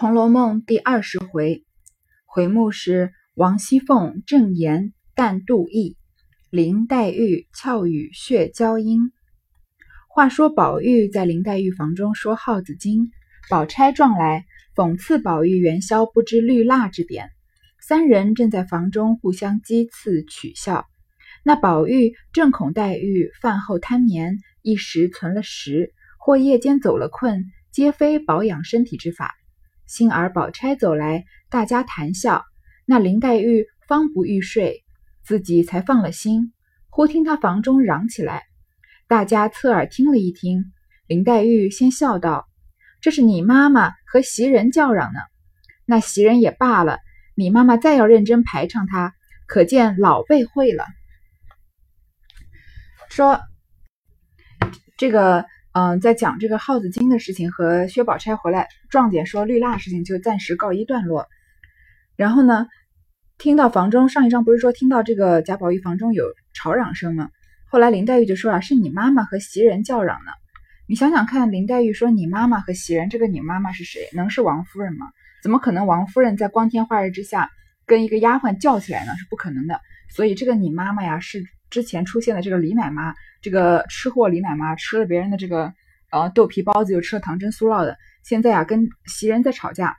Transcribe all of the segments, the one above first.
红楼梦》第二十回，回目是王熙凤正言淡妒意，林黛玉俏语血娇音。话说宝玉在林黛玉房中说耗子精，宝钗撞来讽刺宝玉元宵不知绿蜡之典，三人正在房中互相讥刺取笑。那宝玉正恐黛玉饭后贪眠，一时存了食，或夜间走了困，皆非保养身体之法。幸而宝钗走来，大家谈笑。那林黛玉方不欲睡，自己才放了心。忽听她房中嚷起来，大家侧耳听了一听。林黛玉先笑道：“这是你妈妈和袭人叫嚷呢。那袭人也罢了，你妈妈再要认真排场她，可见老辈会了。”说这个。嗯，在讲这个耗子精的事情和薛宝钗回来撞见说绿蜡事情，就暂时告一段落。然后呢，听到房中上一章不是说听到这个贾宝玉房中有吵嚷声吗？后来林黛玉就说啊，是你妈妈和袭人叫嚷呢。你想想看，林黛玉说你妈妈和袭人，这个你妈妈是谁？能是王夫人吗？怎么可能王夫人在光天化日之下跟一个丫鬟叫起来呢？是不可能的。所以这个你妈妈呀，是之前出现的这个李奶妈。这个吃货李奶妈吃了别人的这个呃豆皮包子，又吃了糖蒸酥酪的，现在啊跟袭人在吵架。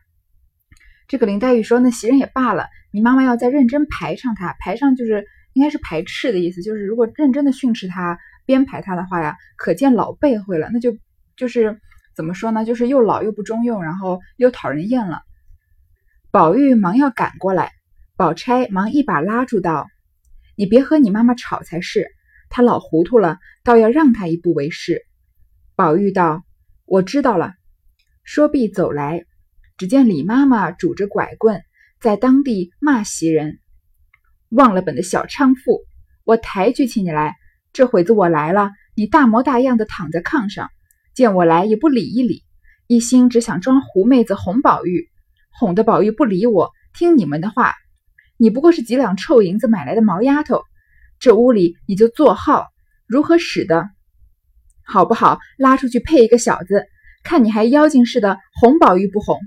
这个林黛玉说：“那袭人也罢了，你妈妈要再认真排上她，排上就是应该是排斥的意思，就是如果认真的训斥她、编排她的话呀，可见老背会了，那就就是怎么说呢？就是又老又不中用，然后又讨人厌了。”宝玉忙要赶过来，宝钗忙一把拉住道：“你别和你妈妈吵才是。”她老糊涂了，倒要让她一步为是。宝玉道：“我知道了。”说毕走来，只见李妈妈拄着拐棍在当地骂袭人：“忘了本的小娼妇！我抬举起你来，这会子我来了，你大模大样的躺在炕上，见我来也不理一理，一心只想装狐妹子哄宝玉，哄得宝玉不理我，听你们的话。你不过是几两臭银子买来的毛丫头。”这屋里你就坐号，如何使的？好不好？拉出去配一个小子，看你还妖精似的哄宝玉不哄？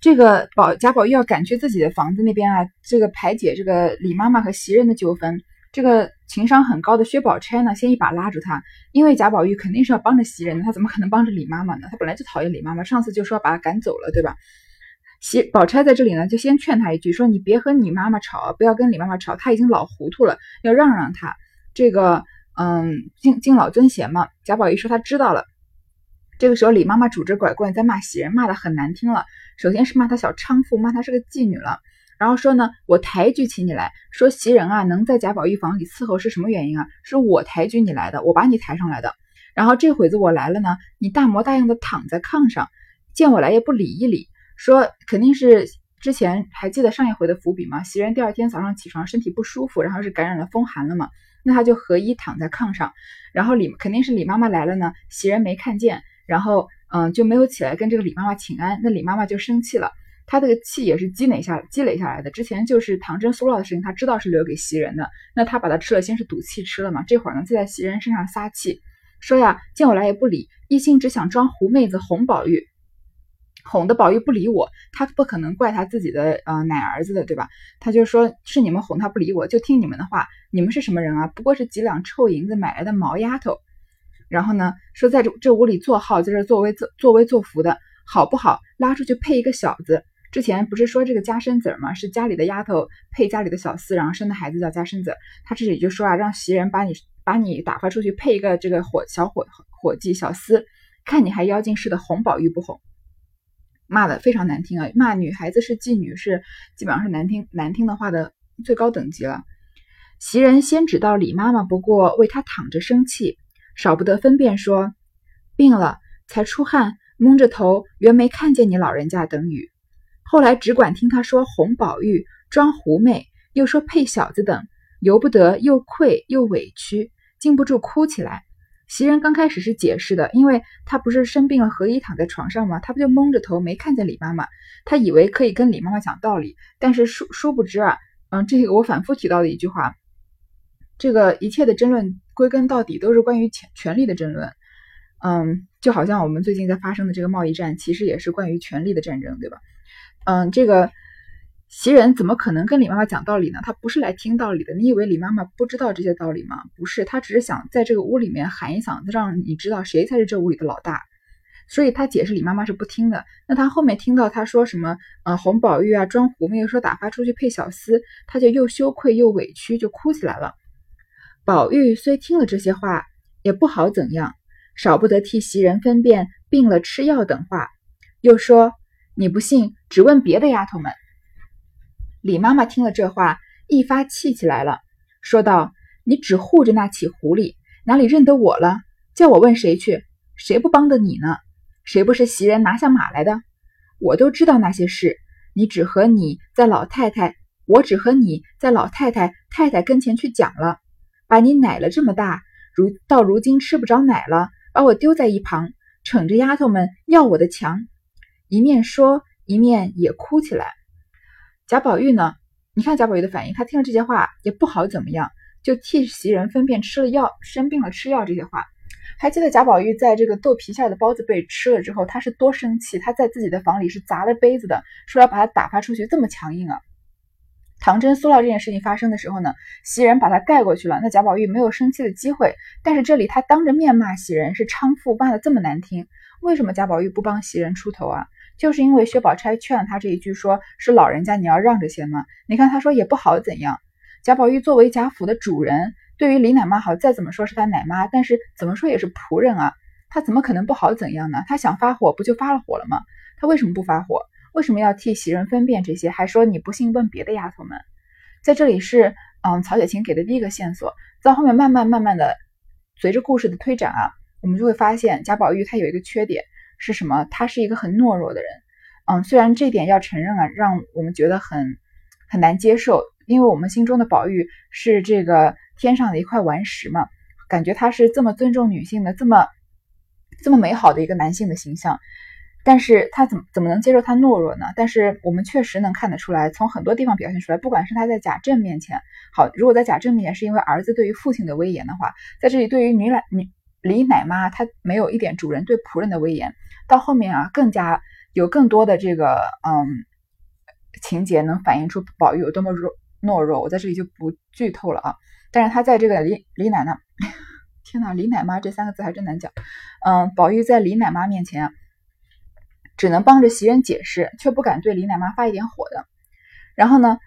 这个宝贾宝玉要赶去自己的房子那边啊，这个排解这个李妈妈和袭人的纠纷。这个情商很高的薛宝钗呢，先一把拉住他，因为贾宝玉肯定是要帮着袭人的，他怎么可能帮着李妈妈呢？他本来就讨厌李妈妈，上次就说把他赶走了，对吧？袭宝钗在这里呢，就先劝他一句，说你别和你妈妈吵，不要跟李妈妈吵，她已经老糊涂了，要让让她。这个，嗯，敬敬老尊贤嘛。贾宝玉说他知道了。这个时候，李妈妈拄着拐棍在骂袭人，骂的很难听了。首先是骂她小娼妇，骂她是个妓女了。然后说呢，我抬举起你来，说袭人啊，能在贾宝玉房里伺候是什么原因啊？是我抬举你来的，我把你抬上来的。然后这会子我来了呢，你大模大样的躺在炕上，见我来也不理一理。说肯定是之前还记得上一回的伏笔吗？袭人第二天早上起床身体不舒服，然后是感染了风寒了嘛？那他就和衣躺在炕上，然后李肯定是李妈妈来了呢，袭人没看见，然后嗯就没有起来跟这个李妈妈请安，那李妈妈就生气了，她这个气也是积累下积累下来的，之前就是唐真苏酪的事情，她知道是留给袭人的，那她把它吃了，先是赌气吃了嘛，这会儿呢就在袭人身上撒气，说呀见我来也不理，一心只想装狐妹子哄宝玉。哄的宝玉不理我，他不可能怪他自己的呃奶儿子的，对吧？他就说是你们哄他不理我，就听你们的话。你们是什么人啊？不过是几两臭银子买来的毛丫头。然后呢，说在这这屋里坐号，在这作威作作威作福的，好不好？拉出去配一个小子。之前不是说这个家生子吗？是家里的丫头配家里的小厮，然后生的孩子叫家生子。他这里就说啊，让袭人把你把你打发出去配一个这个伙小伙伙计小厮，看你还妖精似的哄宝玉不哄。骂的非常难听啊！骂女孩子是妓女，是基本上是难听难听的话的最高等级了。袭人先知道李妈妈不过为她躺着生气，少不得分辨说病了才出汗，蒙着头原没看见你老人家等语。后来只管听他说哄宝玉装狐媚，又说配小子等，由不得又愧又委屈，禁不住哭起来。袭人刚开始是解释的，因为她不是生病了，何以躺在床上吗？她不就蒙着头没看见李妈妈，她以为可以跟李妈妈讲道理，但是殊殊不知啊，嗯，这个我反复提到的一句话，这个一切的争论归根到底都是关于权权力的争论，嗯，就好像我们最近在发生的这个贸易战，其实也是关于权力的战争，对吧？嗯，这个袭人怎么可能跟李妈妈讲道理呢？她不是来听道理的。你以为李妈妈不知道这些道理吗？不是，她只是想在这个屋里面喊一嗓子，让你知道谁才是这屋里的老大。所以她解释李妈妈是不听的。那她后面听到她说什么，呃，红宝玉啊，装狐媚，又说打发出去配小厮，她就又羞愧又委屈，就哭起来了。宝玉虽听了这些话，也不好怎样，少不得替袭人分辨病了吃药等话，又说：“你不信，只问别的丫头们。”李妈妈听了这话，一发气起来了，说道：“你只护着那起狐狸，哪里认得我了？叫我问谁去？谁不帮的你呢？谁不是袭人拿下马来的？我都知道那些事，你只和你在老太太，我只和你在老太太太太跟前去讲了。”把你奶了这么大，如到如今吃不着奶了，把我丢在一旁，逞着丫头们要我的强，一面说一面也哭起来。贾宝玉呢？你看贾宝玉的反应，他听了这些话也不好怎么样，就替袭人分辨吃了药生病了吃药这些话。还记得贾宝玉在这个豆皮馅的包子被吃了之后，他是多生气？他在自己的房里是砸了杯子的，说要把他打发出去，这么强硬啊！唐真塑料这件事情发生的时候呢，袭人把他盖过去了，那贾宝玉没有生气的机会。但是这里他当着面骂袭人是娼妇，骂的这么难听，为什么贾宝玉不帮袭人出头啊？就是因为薛宝钗劝了他这一句，说是老人家你要让着些嘛。你看他说也不好怎样。贾宝玉作为贾府的主人，对于李奶妈好，再怎么说是他奶妈，但是怎么说也是仆人啊，他怎么可能不好怎样呢？他想发火不就发了火了吗？他为什么不发火？为什么要替袭人分辨这些？还说你不信问别的丫头们，在这里是嗯曹雪芹给的第一个线索。在后面慢慢慢慢的随着故事的推展啊，我们就会发现贾宝玉他有一个缺点是什么？他是一个很懦弱的人。嗯，虽然这点要承认啊，让我们觉得很很难接受，因为我们心中的宝玉是这个天上的一块顽石嘛，感觉他是这么尊重女性的，这么这么美好的一个男性的形象。但是他怎么怎么能接受他懦弱呢？但是我们确实能看得出来，从很多地方表现出来，不管是他在贾政面前，好，如果在贾政面前是因为儿子对于父亲的威严的话，在这里对于女懒女李奶妈，她没有一点主人对仆人的威严，到后面啊，更加有更多的这个嗯情节能反映出宝玉有多么弱懦弱，我在这里就不剧透了啊。但是他在这个李李奶奶，天呐，李奶妈这三个字还真难讲，嗯，宝玉在李奶妈面前。只能帮着袭人解释，却不敢对李奶妈发一点火的。然后呢，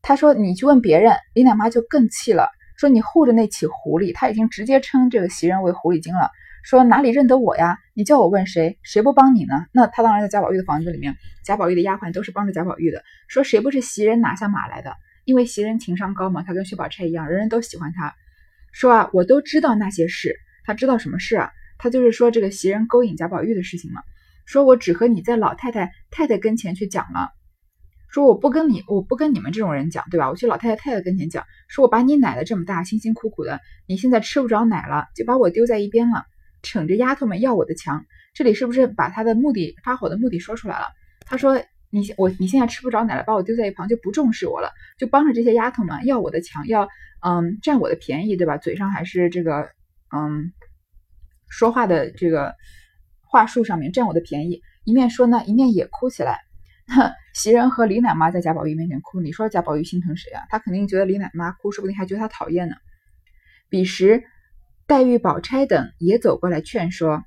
他说：“你去问别人。”李奶妈就更气了，说：“你护着那起狐狸。”他已经直接称这个袭人为狐狸精了，说：“哪里认得我呀？你叫我问谁？谁不帮你呢？”那他当然在贾宝玉的房子里面，贾宝玉的丫鬟都是帮着贾宝玉的。说：“谁不是袭人拿下马来的？因为袭人情商高嘛，她跟薛宝钗一样，人人都喜欢她。”说啊，我都知道那些事。他知道什么事啊？他就是说这个袭人勾引贾宝玉的事情嘛。说我只和你在老太太太太跟前去讲了，说我不跟你，我不跟你们这种人讲，对吧？我去老太太太太跟前讲，说我把你奶了这么大，辛辛苦苦的，你现在吃不着奶了，就把我丢在一边了，逞着丫头们要我的强。这里是不是把他的目的发火的目的说出来了？他说你我你现在吃不着奶了，把我丢在一旁就不重视我了，就帮着这些丫头们要我的强，要嗯占我的便宜，对吧？嘴上还是这个嗯说话的这个。话术上面占我的便宜，一面说呢，一面也哭起来。袭人和李奶妈在贾宝玉面前哭，你说贾宝玉心疼谁啊？他肯定觉得李奶妈哭，说不定还觉得他讨厌呢。彼时，黛玉、宝钗等也走过来劝说：“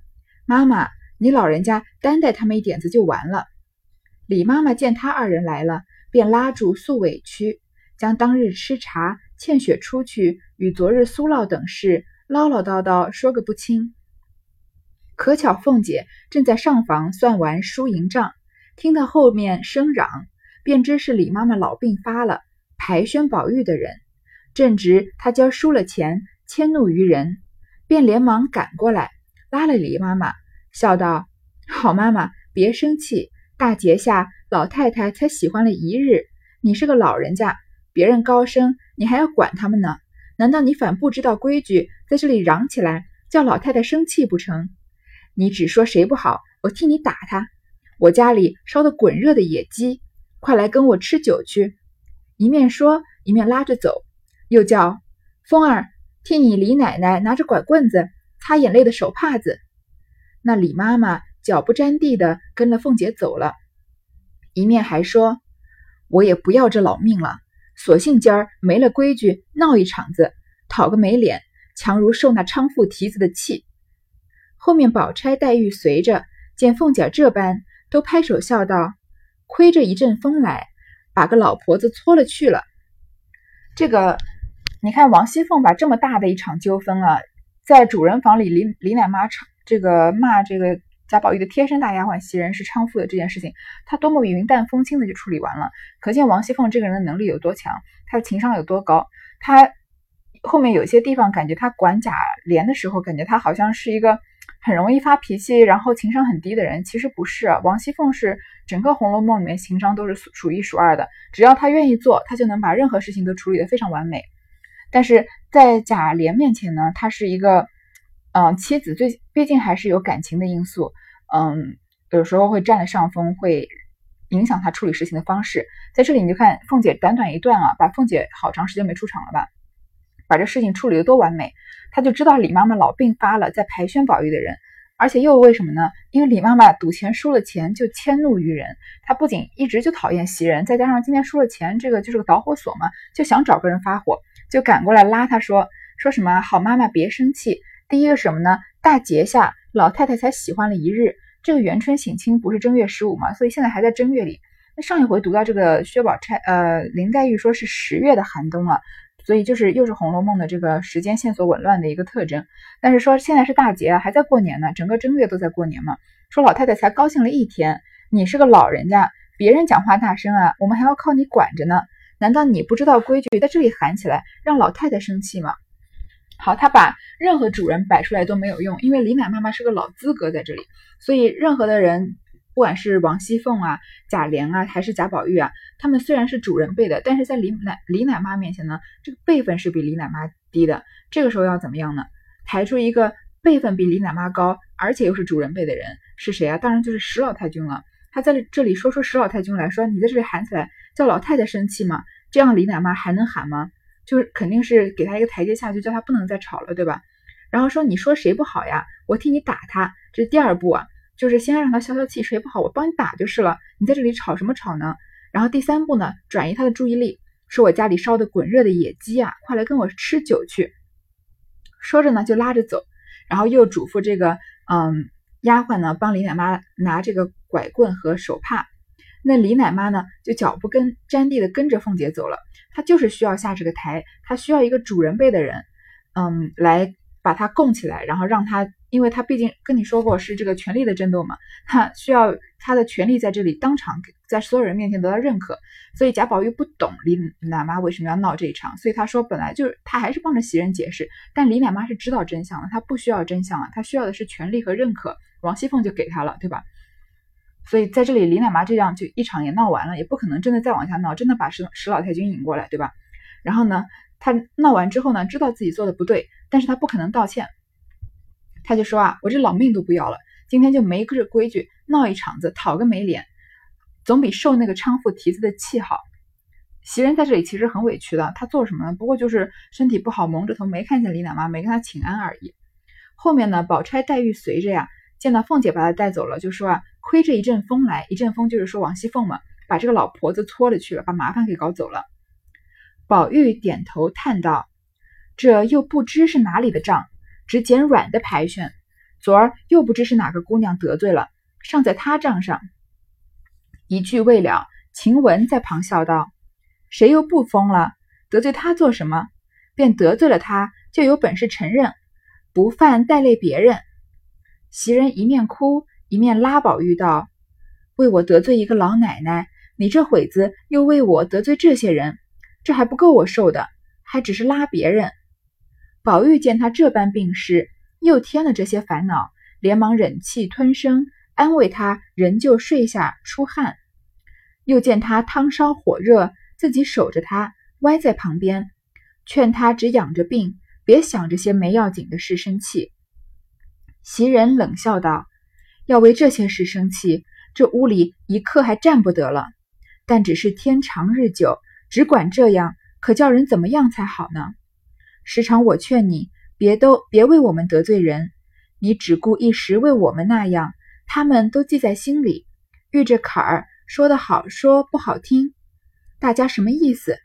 妈妈，你老人家担待他们一点子就完了。”李妈妈见他二人来了，便拉住诉委屈，将当日吃茶、欠雪出去与昨日苏烙等事唠唠叨叨说个不清。可巧凤姐正在上房算完输赢账，听到后面声嚷，便知是李妈妈老病发了，排宣宝玉的人。正值她交输了钱，迁怒于人，便连忙赶过来，拉了李妈妈，笑道：“好妈妈，别生气。大节下，老太太才喜欢了一日，你是个老人家，别人高升，你还要管他们呢？难道你反不知道规矩，在这里嚷起来，叫老太太生气不成？”你只说谁不好，我替你打他。我家里烧的滚热的野鸡，快来跟我吃酒去。一面说，一面拉着走，又叫风儿替你李奶奶拿着拐棍子，擦眼泪的手帕子。那李妈妈脚不沾地的跟了凤姐走了，一面还说：“我也不要这老命了，索性今儿没了规矩，闹一场子，讨个没脸，强如受那娼妇蹄子的气。”后面宝钗、黛玉随着见凤姐这般，都拍手笑道：“亏着一阵风来，把个老婆子搓了去了。”这个，你看王熙凤把这么大的一场纠纷啊，在主人房里，李李奶妈唱这个骂这个贾宝玉的贴身大丫鬟袭人是娼妇的这件事情，她多么云淡风轻的就处理完了，可见王熙凤这个人的能力有多强，她的情商有多高。她后面有些地方感觉她管贾琏的时候，感觉她好像是一个。很容易发脾气，然后情商很低的人，其实不是。王熙凤是整个《红楼梦》里面情商都是数数一数二的，只要她愿意做，她就能把任何事情都处理得非常完美。但是在贾琏面前呢，她是一个，嗯，妻子最毕竟还是有感情的因素，嗯，有时候会占了上风，会影响她处理事情的方式。在这里你就看凤姐短短一段啊，把凤姐好长时间没出场了吧？把这事情处理得多完美，他就知道李妈妈老病发了，在排宣宝玉的人，而且又为什么呢？因为李妈妈赌钱输了钱就迁怒于人，她不仅一直就讨厌袭人，再加上今天输了钱，这个就是个导火索嘛，就想找个人发火，就赶过来拉他说说什么好妈妈别生气。第一个什么呢？大节下老太太才喜欢了一日，这个元春省亲不是正月十五嘛，所以现在还在正月里。那上一回读到这个薛宝钗，呃，林黛玉说是十月的寒冬啊。所以就是又是《红楼梦》的这个时间线索紊乱的一个特征。但是说现在是大节，还在过年呢，整个正月都在过年嘛。说老太太才高兴了一天，你是个老人家，别人讲话大声啊，我们还要靠你管着呢。难道你不知道规矩，在这里喊起来让老太太生气吗？好，他把任何主人摆出来都没有用，因为李奶妈妈是个老资格在这里，所以任何的人。不管是王熙凤啊、贾琏啊，还是贾宝玉啊，他们虽然是主人辈的，但是在李奶李奶妈面前呢，这个辈分是比李奶妈低的。这个时候要怎么样呢？抬出一个辈分比李奶妈高，而且又是主人辈的人是谁啊？当然就是史老太君了。他在这里说出史老太君来说，你在这里喊起来叫老太太生气吗？这样李奶妈还能喊吗？就是肯定是给他一个台阶下，就叫他不能再吵了，对吧？然后说你说谁不好呀？我替你打他，这是第二步啊。就是先让他消消气，谁不好我帮你打就是了。你在这里吵什么吵呢？然后第三步呢，转移他的注意力，说我家里烧的滚热的野鸡啊，快来跟我吃酒去。说着呢，就拉着走，然后又嘱咐这个嗯丫鬟呢，帮李奶妈拿这个拐棍和手帕。那李奶妈呢，就脚不跟沾地的跟着凤姐走了。她就是需要下这个台，她需要一个主人辈的人，嗯，来把她供起来，然后让她。因为他毕竟跟你说过是这个权力的争斗嘛，他需要他的权力在这里当场在所有人面前得到认可，所以贾宝玉不懂李奶妈为什么要闹这一场，所以他说本来就是他还是帮着袭人解释，但李奶妈是知道真相的，她不需要真相啊，她需要的是权力和认可，王熙凤就给她了，对吧？所以在这里李奶妈这样就一场也闹完了，也不可能真的再往下闹，真的把史史老太君引过来，对吧？然后呢，他闹完之后呢，知道自己做的不对，但是他不可能道歉。他就说啊，我这老命都不要了，今天就没个规矩，闹一场子，讨个没脸，总比受那个娼妇蹄子的气好。袭人在这里其实很委屈的，她做什么呢？不过就是身体不好，蒙着头没看见李奶妈，没跟她请安而已。后面呢，宝钗、黛玉随着呀，见到凤姐把她带走了，就说啊，亏这一阵风来，一阵风就是说王熙凤嘛，把这个老婆子搓了去了，把麻烦给搞走了。宝玉点头叹道：“这又不知是哪里的账。”只捡软的牌选，昨儿又不知是哪个姑娘得罪了，尚在他账上。一句未了，晴雯在旁笑道：“谁又不疯了？得罪他做什么？便得罪了他，就有本事承认，不犯带累别人。”袭人一面哭一面拉宝玉道：“为我得罪一个老奶奶，你这会子又为我得罪这些人，这还不够我受的，还只是拉别人。”宝玉见他这般病势，又添了这些烦恼，连忙忍气吞声，安慰他，仍旧睡下出汗。又见他汤烧火热，自己守着他，歪在旁边，劝他只养着病，别想这些没要紧的事生气。袭人冷笑道：“要为这些事生气，这屋里一刻还站不得了。但只是天长日久，只管这样，可叫人怎么样才好呢？”时常我劝你别都别为我们得罪人，你只顾一时为我们那样，他们都记在心里，遇着坎儿，说的好说不好听，大家什么意思？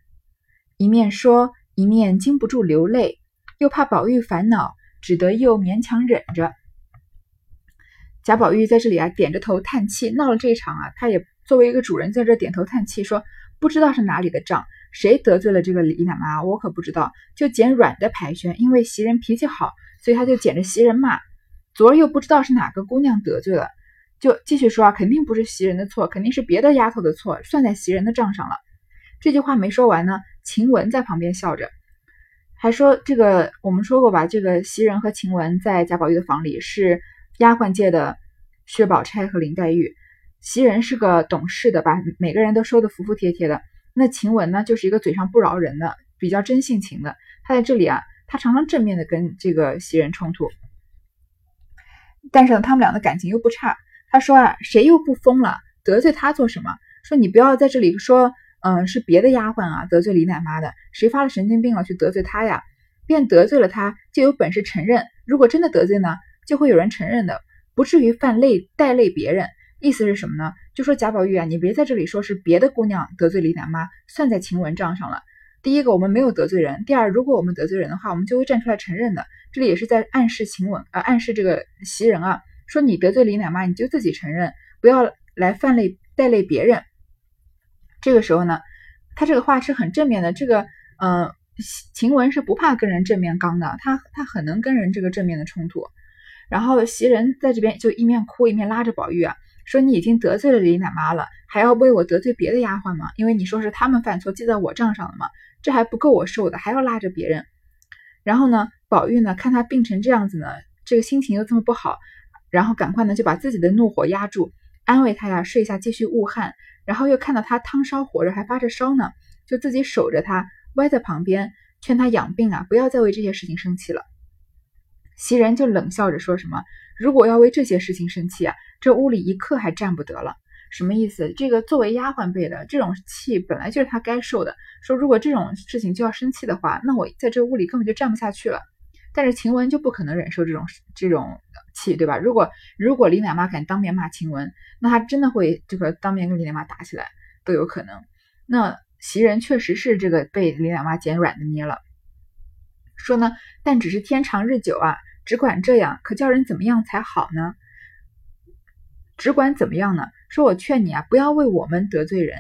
一面说，一面禁不住流泪，又怕宝玉烦恼，只得又勉强忍着。贾宝玉在这里啊，点着头叹气，闹了这一场啊，他也作为一个主人在这点头叹气，说不知道是哪里的账，谁得罪了这个李奶妈，我可不知道，就捡软的牌宣，因为袭人脾气好，所以他就捡着袭人骂。昨儿又不知道是哪个姑娘得罪了，就继续说啊，肯定不是袭人的错，肯定是别的丫头的错，算在袭人的账上了。这句话没说完呢，晴雯在旁边笑着，还说这个我们说过吧，这个袭人和晴雯在贾宝玉的房里是。丫鬟界的薛宝钗和林黛玉，袭人是个懂事的，把每个人都收的服服帖帖的。那晴雯呢，就是一个嘴上不饶人的，比较真性情的。她在这里啊，她常常正面的跟这个袭人冲突，但是呢，他们俩的感情又不差。他说啊，谁又不疯了？得罪他做什么？说你不要在这里说，嗯，是别的丫鬟啊得罪李奶妈的，谁发了神经病了去得罪她呀？便得罪了她，就有本事承认。如果真的得罪呢？就会有人承认的，不至于犯累带累别人。意思是什么呢？就说贾宝玉啊，你别在这里说是别的姑娘得罪李奶妈，算在晴雯账上了。第一个，我们没有得罪人；第二，如果我们得罪人的话，我们就会站出来承认的。这里也是在暗示晴雯啊，暗示这个袭人啊，说你得罪李奶妈，你就自己承认，不要来犯累带累别人。这个时候呢，他这个话是很正面的。这个，嗯，晴雯是不怕跟人正面刚的，他他很能跟人这个正面的冲突。然后袭人在这边就一面哭一面拉着宝玉啊，说你已经得罪了李奶妈了，还要为我得罪别的丫鬟吗？因为你说是他们犯错记在我账上了嘛，这还不够我受的，还要拉着别人。然后呢，宝玉呢看他病成这样子呢，这个心情又这么不好，然后赶快呢就把自己的怒火压住，安慰他呀，睡下继续捂汗。然后又看到他汤烧火热还发着烧呢，就自己守着他，歪在旁边劝他养病啊，不要再为这些事情生气了。袭人就冷笑着说：“什么？如果要为这些事情生气啊，这屋里一刻还站不得了。什么意思？这个作为丫鬟辈的这种气本来就是她该受的。说如果这种事情就要生气的话，那我在这屋里根本就站不下去了。但是晴雯就不可能忍受这种这种气，对吧？如果如果李奶妈敢当面骂晴雯，那她真的会这个当面跟李奶妈打起来都有可能。那袭人确实是这个被李奶妈捡软的捏了。”说呢，但只是天长日久啊，只管这样，可叫人怎么样才好呢？只管怎么样呢？说我劝你啊，不要为我们得罪人，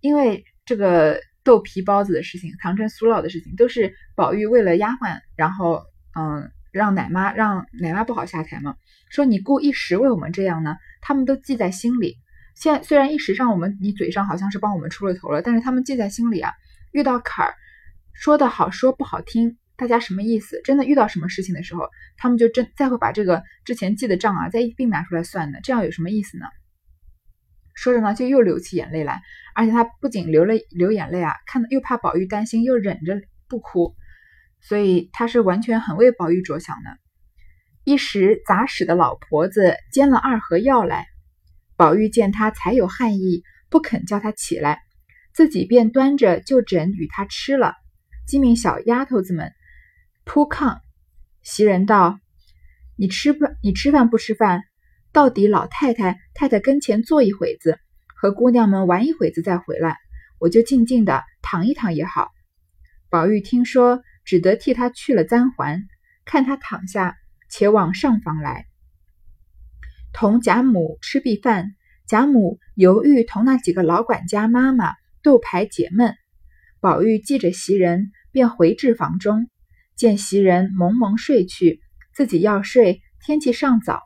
因为这个豆皮包子的事情、唐僧酥酪的事情，都是宝玉为了丫鬟，然后嗯，让奶妈让奶妈不好下台嘛。说你故一时为我们这样呢，他们都记在心里。现虽然一时上我们你嘴上好像是帮我们出了头了，但是他们记在心里啊。遇到坎儿，说的好说不好听。大家什么意思？真的遇到什么事情的时候，他们就真再会把这个之前记的账啊，再一并拿出来算的，这样有什么意思呢？说着呢，就又流起眼泪来，而且他不仅流了流眼泪啊，看又怕宝玉担心，又忍着不哭，所以他是完全很为宝玉着想的。一时杂使的老婆子煎了二盒药来，宝玉见他才有汗意，不肯叫他起来，自己便端着就枕与他吃了。机敏小丫头子们。铺炕，袭人道：“你吃饭，你吃饭不吃饭？到底老太太、太太跟前坐一会子，和姑娘们玩一会子再回来，我就静静的躺一躺也好。”宝玉听说，只得替他去了簪环，看他躺下，且往上房来，同贾母吃毕饭。贾母犹豫同那几个老管家妈妈斗牌解闷，宝玉记着袭人，便回至房中。见袭人蒙蒙睡去，自己要睡。天气尚早，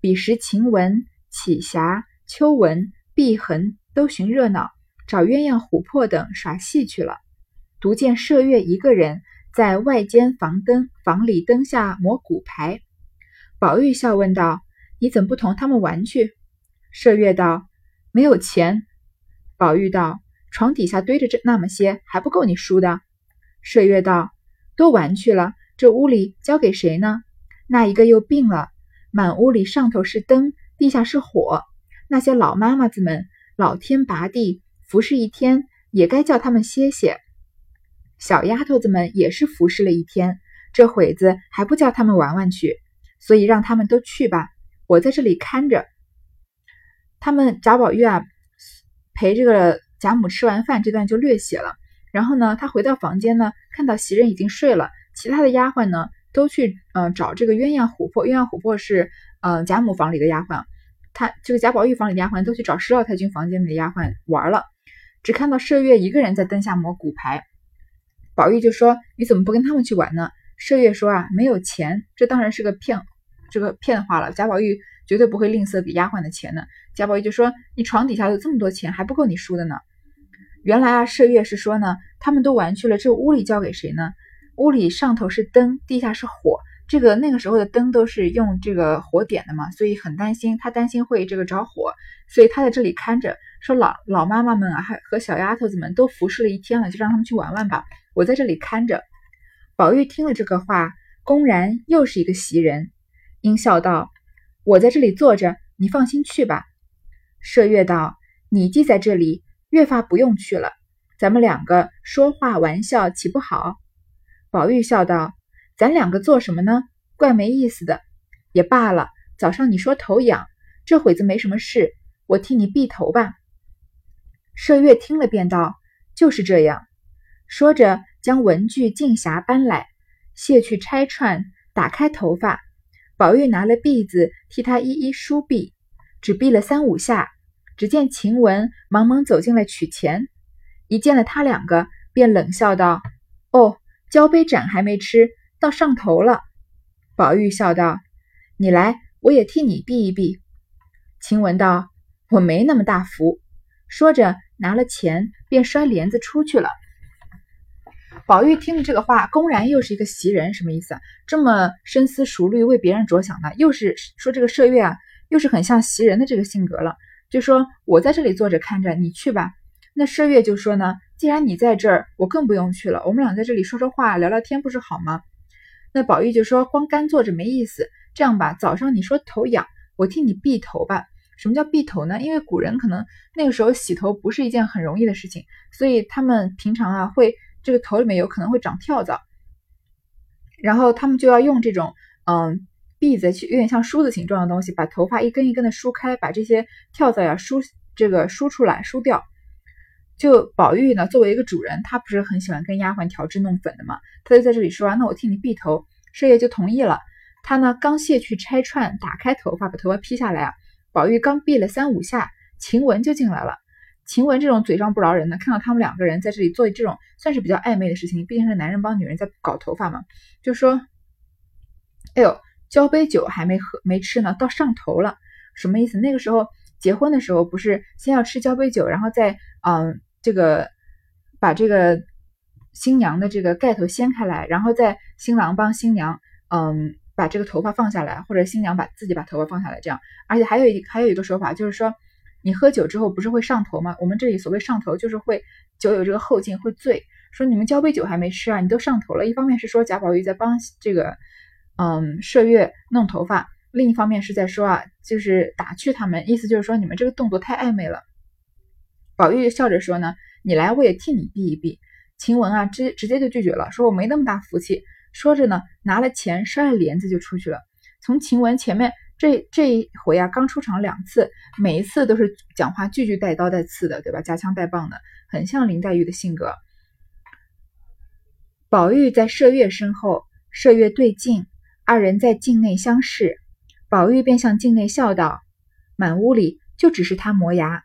彼时晴雯、启霞、秋纹、碧痕都寻热闹，找鸳鸯、琥珀等耍戏去了。独见麝月一个人在外间房灯房里灯下磨骨牌。宝玉笑问道：“你怎么不同他们玩去？”麝月道：“没有钱。”宝玉道：“床底下堆着这那么些，还不够你输的。”麝月道。都玩去了，这屋里交给谁呢？那一个又病了，满屋里上头是灯，地下是火。那些老妈妈子们，老天拔地服侍一天，也该叫他们歇歇。小丫头子们也是服侍了一天，这会子还不叫他们玩玩去？所以让他们都去吧，我在这里看着。他们贾宝玉啊，陪这个贾母吃完饭，这段就略写了。然后呢，他回到房间呢，看到袭人已经睡了，其他的丫鬟呢都去嗯找这个鸳鸯琥珀。鸳鸯琥珀是嗯贾母房里的丫鬟，他这个贾宝玉房里的丫鬟都去找石老太君房间里的丫鬟玩了，只看到麝月一个人在灯下磨骨牌。宝玉就说：“你怎么不跟他们去玩呢？”麝月说：“啊，没有钱。”这当然是个骗这个骗话了。贾宝玉绝对不会吝啬给丫鬟的钱的。贾宝玉就说：“你床底下有这么多钱，还不够你输的呢。”原来啊，麝月是说呢，他们都玩去了，这屋里交给谁呢？屋里上头是灯，地下是火。这个那个时候的灯都是用这个火点的嘛，所以很担心，他担心会这个着火，所以他在这里看着，说老老妈妈们啊，还和小丫头子们都服侍了一天了，就让他们去玩玩吧，我在这里看着。宝玉听了这个话，公然又是一个袭人，应笑道：“我在这里坐着，你放心去吧。”麝月道：“你既在这里，越发不用去了。咱们两个说话玩笑，岂不好？”宝玉笑道：“咱两个做什么呢？怪没意思的。也罢了。早上你说头痒，这会子没什么事，我替你避头吧。”麝月听了，便道：“就是这样。”说着，将文具镜匣搬来，卸去钗串，打开头发。宝玉拿了篦子，替他一一梳篦，只篦了三五下。只见晴雯忙忙走进来取钱，一见了他两个，便冷笑道：“哦，交杯盏还没吃，到上头了。”宝玉笑道：“你来，我也替你避一避。”晴雯道：“我没那么大福。”说着拿了钱，便摔帘子出去了。宝玉听了这个话，公然又是一个袭人，什么意思啊？这么深思熟虑，为别人着想的，又是说这个麝月啊，又是很像袭人的这个性格了。就说我在这里坐着看着，你去吧。那麝月就说呢，既然你在这儿，我更不用去了。我们俩在这里说说话，聊聊天，不是好吗？那宝玉就说，光干坐着没意思。这样吧，早上你说头痒，我替你避头吧。什么叫避头呢？因为古人可能那个时候洗头不是一件很容易的事情，所以他们平常啊会这个头里面有可能会长跳蚤，然后他们就要用这种嗯。篦子去有点像梳子形状的东西，把头发一根一根的梳开，把这些跳蚤呀梳这个梳出来梳掉。就宝玉呢，作为一个主人，他不是很喜欢跟丫鬟调制弄粉的嘛，他就在这里说啊，那我替你篦头，师爷就同意了。他呢刚卸去钗串，打开头发，把头发披下来啊，宝玉刚篦了三五下，晴雯就进来了。晴雯这种嘴上不饶人的，看到他们两个人在这里做这种算是比较暧昧的事情，毕竟是男人帮女人在搞头发嘛，就说，哎呦。交杯酒还没喝没吃呢，到上头了，什么意思？那个时候结婚的时候不是先要吃交杯酒，然后再嗯这个把这个新娘的这个盖头掀开来，然后再新郎帮新娘嗯把这个头发放下来，或者新娘把自己把头发放下来，这样。而且还有一还有一个说法就是说，你喝酒之后不是会上头吗？我们这里所谓上头就是会酒有这个后劲会醉。说你们交杯酒还没吃啊，你都上头了。一方面是说贾宝玉在帮这个。嗯，麝月弄头发，另一方面是在说啊，就是打趣他们，意思就是说你们这个动作太暧昧了。宝玉笑着说呢，你来我也替你避一避。晴雯啊，直直接就拒绝了，说我没那么大福气。说着呢，拿了钱摔了帘子就出去了。从晴雯前面这这一回啊，刚出场两次，每一次都是讲话句句带刀带刺的，对吧？夹枪带棒的，很像林黛玉的性格。宝玉在麝月身后，麝月对镜。二人在境内相视，宝玉便向境内笑道：“满屋里就只是他磨牙。”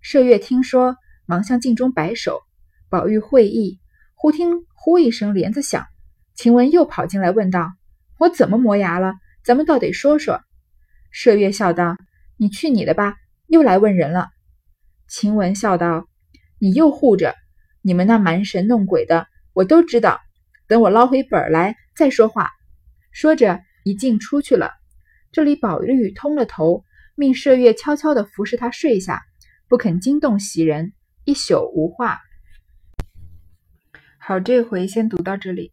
麝月听说，忙向镜中摆手。宝玉会意，忽听“呼”一声帘子响，晴雯又跑进来问道：“我怎么磨牙了？咱们倒得说说。”麝月笑道：“你去你的吧，又来问人了。”晴雯笑道：“你又护着，你们那蛮神弄鬼的，我都知道。等我捞回本来再说话。”说着，一进出去了。这里宝玉通了头，命麝月悄悄地服侍他睡下，不肯惊动袭人，一宿无话。好，这回先读到这里。